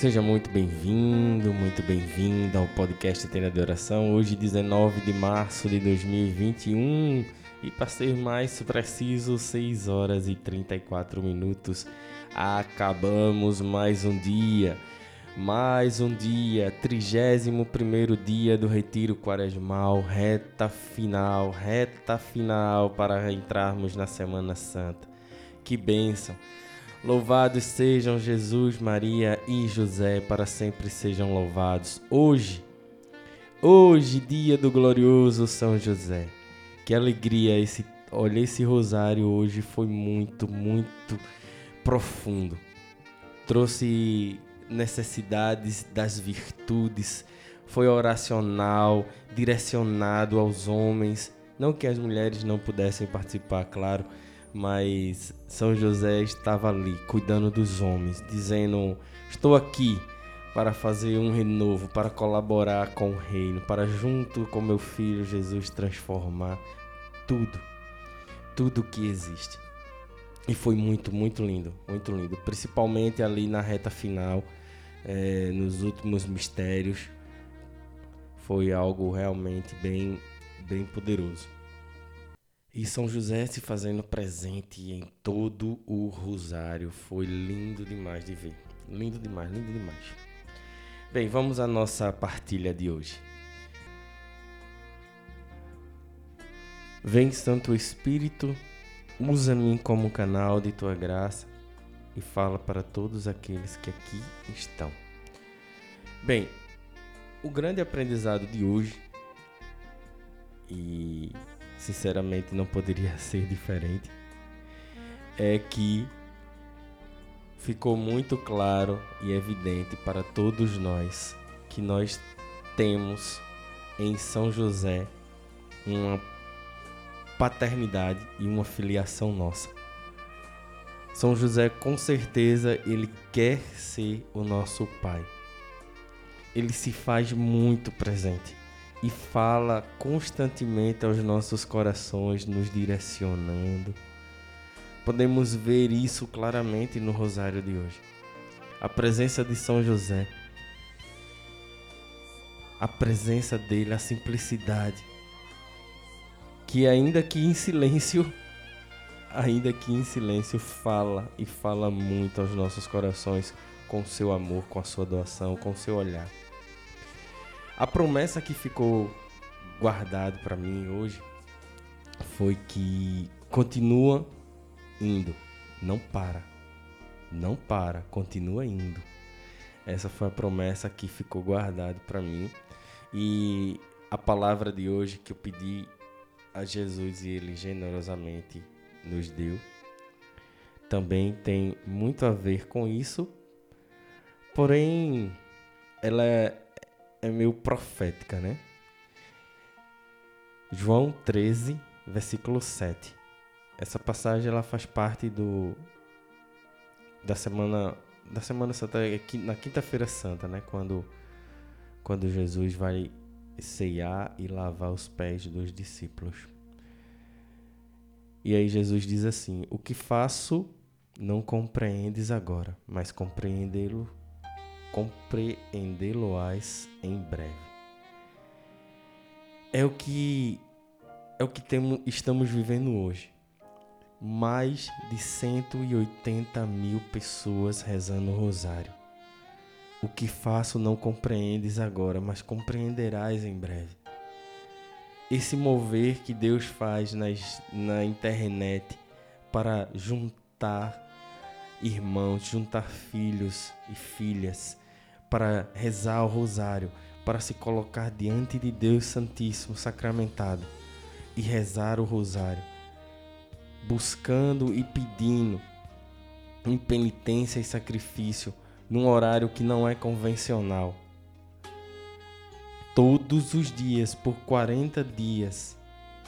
Seja muito bem-vindo, muito bem-vinda ao podcast Tenda de Oração. Hoje, 19 de março de 2021 e para ser mais preciso, 6 horas e 34 minutos. Acabamos mais um dia, mais um dia, 31 dia do Retiro Quaresmal, reta final, reta final para entrarmos na Semana Santa. Que bênção! Louvados sejam Jesus, Maria e José, para sempre sejam louvados. Hoje, hoje, dia do glorioso São José. Que alegria esse, olha esse rosário hoje foi muito, muito profundo. Trouxe necessidades das virtudes, foi oracional, direcionado aos homens, não que as mulheres não pudessem participar, claro, mas São José estava ali cuidando dos homens, dizendo: Estou aqui para fazer um renovo, para colaborar com o reino, para junto com meu filho Jesus transformar tudo, tudo que existe. E foi muito, muito lindo, muito lindo, principalmente ali na reta final, é, nos últimos mistérios, foi algo realmente bem, bem poderoso. E São José se fazendo presente em todo o rosário. Foi lindo demais de ver. Lindo demais, lindo demais. Bem, vamos à nossa partilha de hoje. Vem, Santo Espírito, usa-me como canal de tua graça e fala para todos aqueles que aqui estão. Bem, o grande aprendizado de hoje e sinceramente não poderia ser diferente, é que ficou muito claro e evidente para todos nós que nós temos em São José uma paternidade e uma filiação nossa. São José, com certeza, ele quer ser o nosso pai. Ele se faz muito presente e fala constantemente aos nossos corações, nos direcionando. Podemos ver isso claramente no Rosário de hoje. A presença de São José, a presença dele, a simplicidade, que ainda que em silêncio, ainda que em silêncio, fala e fala muito aos nossos corações com seu amor, com a sua doação, com seu olhar. A promessa que ficou guardado para mim hoje foi que continua indo, não para. Não para, continua indo. Essa foi a promessa que ficou guardada para mim e a palavra de hoje que eu pedi a Jesus e ele generosamente nos deu também tem muito a ver com isso. Porém, ela é meio profética, né? João 13, versículo 7. Essa passagem ela faz parte do da semana da semana santa é na quinta-feira santa, né, quando quando Jesus vai ceiar e lavar os pés dos discípulos. E aí Jesus diz assim: O que faço não compreendes agora, mas compreendê-lo compreendê-lo-ás em breve. É o que é o que temos, estamos vivendo hoje. Mais de 180 mil pessoas rezando o rosário. O que faço não compreendes agora, mas compreenderás em breve. Esse mover que Deus faz nas, na internet para juntar irmãos, juntar filhos e filhas para rezar o rosário, para se colocar diante de Deus Santíssimo sacramentado e rezar o rosário, buscando e pedindo em penitência e sacrifício num horário que não é convencional. Todos os dias, por 40 dias,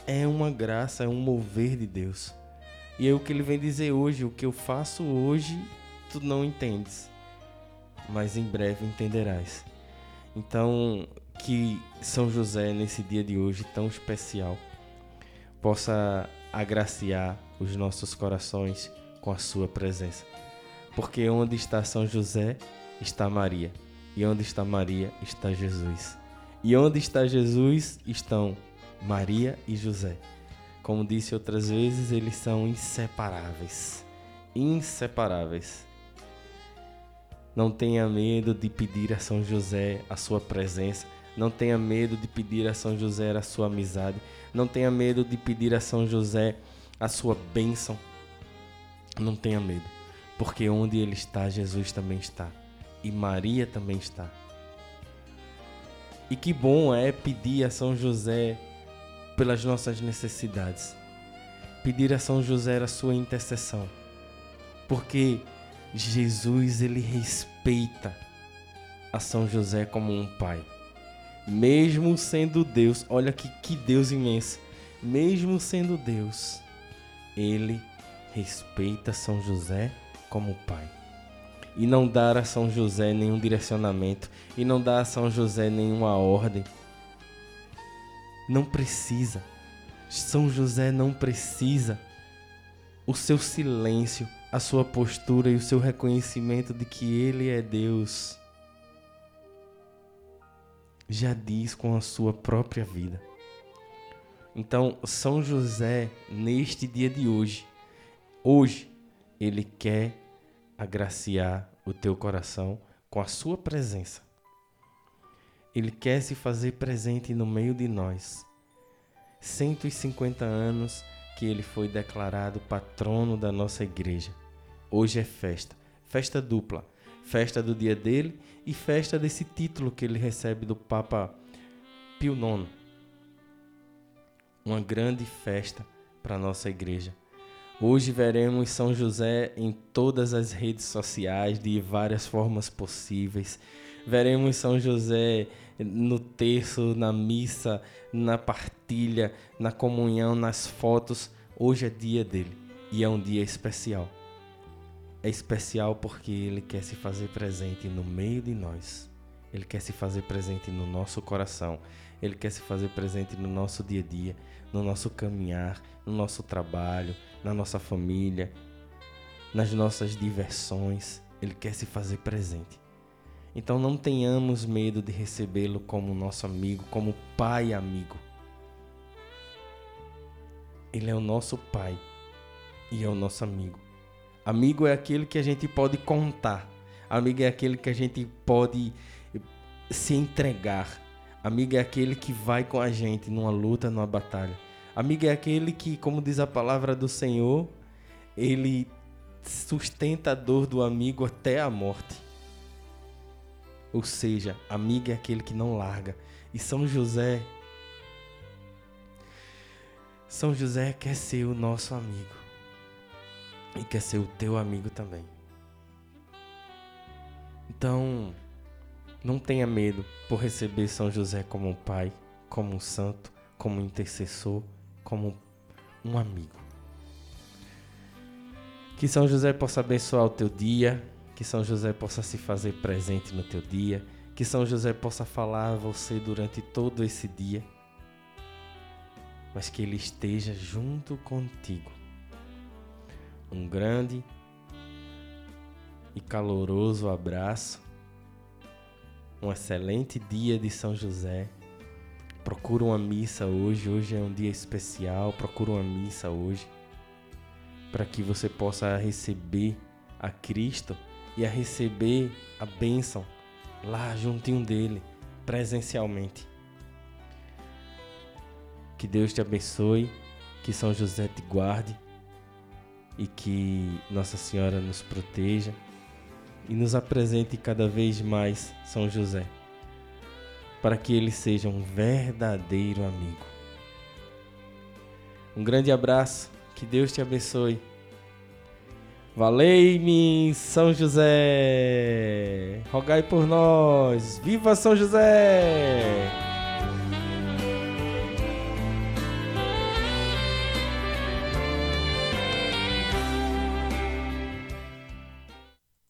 é uma graça, é um mover de Deus. E é o que ele vem dizer hoje: o que eu faço hoje, tu não entendes mas em breve entenderás. Então, que São José, nesse dia de hoje tão especial, possa agraciar os nossos corações com a sua presença. Porque onde está São José, está Maria. E onde está Maria, está Jesus. E onde está Jesus, estão Maria e José. Como disse outras vezes, eles são inseparáveis. Inseparáveis. Não tenha medo de pedir a São José a sua presença. Não tenha medo de pedir a São José a sua amizade. Não tenha medo de pedir a São José a sua bênção. Não tenha medo, porque onde ele está, Jesus também está. E Maria também está. E que bom é pedir a São José pelas nossas necessidades. Pedir a São José a sua intercessão. Porque Jesus ele respeita a São José como um pai. Mesmo sendo Deus, olha que que Deus imenso. Mesmo sendo Deus, ele respeita São José como pai. E não dá a São José nenhum direcionamento, e não dá a São José nenhuma ordem não precisa. São José não precisa. O seu silêncio, a sua postura e o seu reconhecimento de que Ele é Deus já diz com a sua própria vida. Então, São José, neste dia de hoje, hoje, ele quer agraciar o teu coração com a sua presença. Ele quer se fazer presente no meio de nós. 150 anos que ele foi declarado patrono da nossa igreja. Hoje é festa, festa dupla, festa do dia dele e festa desse título que ele recebe do Papa Pio IX. Uma grande festa para nossa igreja. Hoje veremos São José em todas as redes sociais de várias formas possíveis. Veremos São José no terço, na missa, na partilha, na comunhão, nas fotos. Hoje é dia dele e é um dia especial. É especial porque ele quer se fazer presente no meio de nós. Ele quer se fazer presente no nosso coração. Ele quer se fazer presente no nosso dia a dia, no nosso caminhar, no nosso trabalho, na nossa família, nas nossas diversões. Ele quer se fazer presente. Então não tenhamos medo de recebê-lo como nosso amigo, como pai amigo. Ele é o nosso pai e é o nosso amigo. Amigo é aquele que a gente pode contar. Amigo é aquele que a gente pode se entregar. Amigo é aquele que vai com a gente numa luta, numa batalha. Amigo é aquele que, como diz a palavra do Senhor, ele sustenta a dor do amigo até a morte. Ou seja, amigo é aquele que não larga. E São José. São José quer ser o nosso amigo. E quer ser o teu amigo também. Então, não tenha medo por receber São José como um pai, como um santo, como um intercessor, como um amigo. Que São José possa abençoar o teu dia, que São José possa se fazer presente no teu dia. Que São José possa falar a você durante todo esse dia. Mas que ele esteja junto contigo. Um grande e caloroso abraço. Um excelente dia de São José. Procura uma missa hoje. Hoje é um dia especial. Procura uma missa hoje. Para que você possa receber a Cristo e a receber a bênção lá juntinho dele, presencialmente. Que Deus te abençoe, que São José te guarde e que Nossa Senhora nos proteja e nos apresente cada vez mais São José, para que ele seja um verdadeiro amigo. Um grande abraço, que Deus te abençoe. Valei-me, São José! Rogai por nós! Viva São José!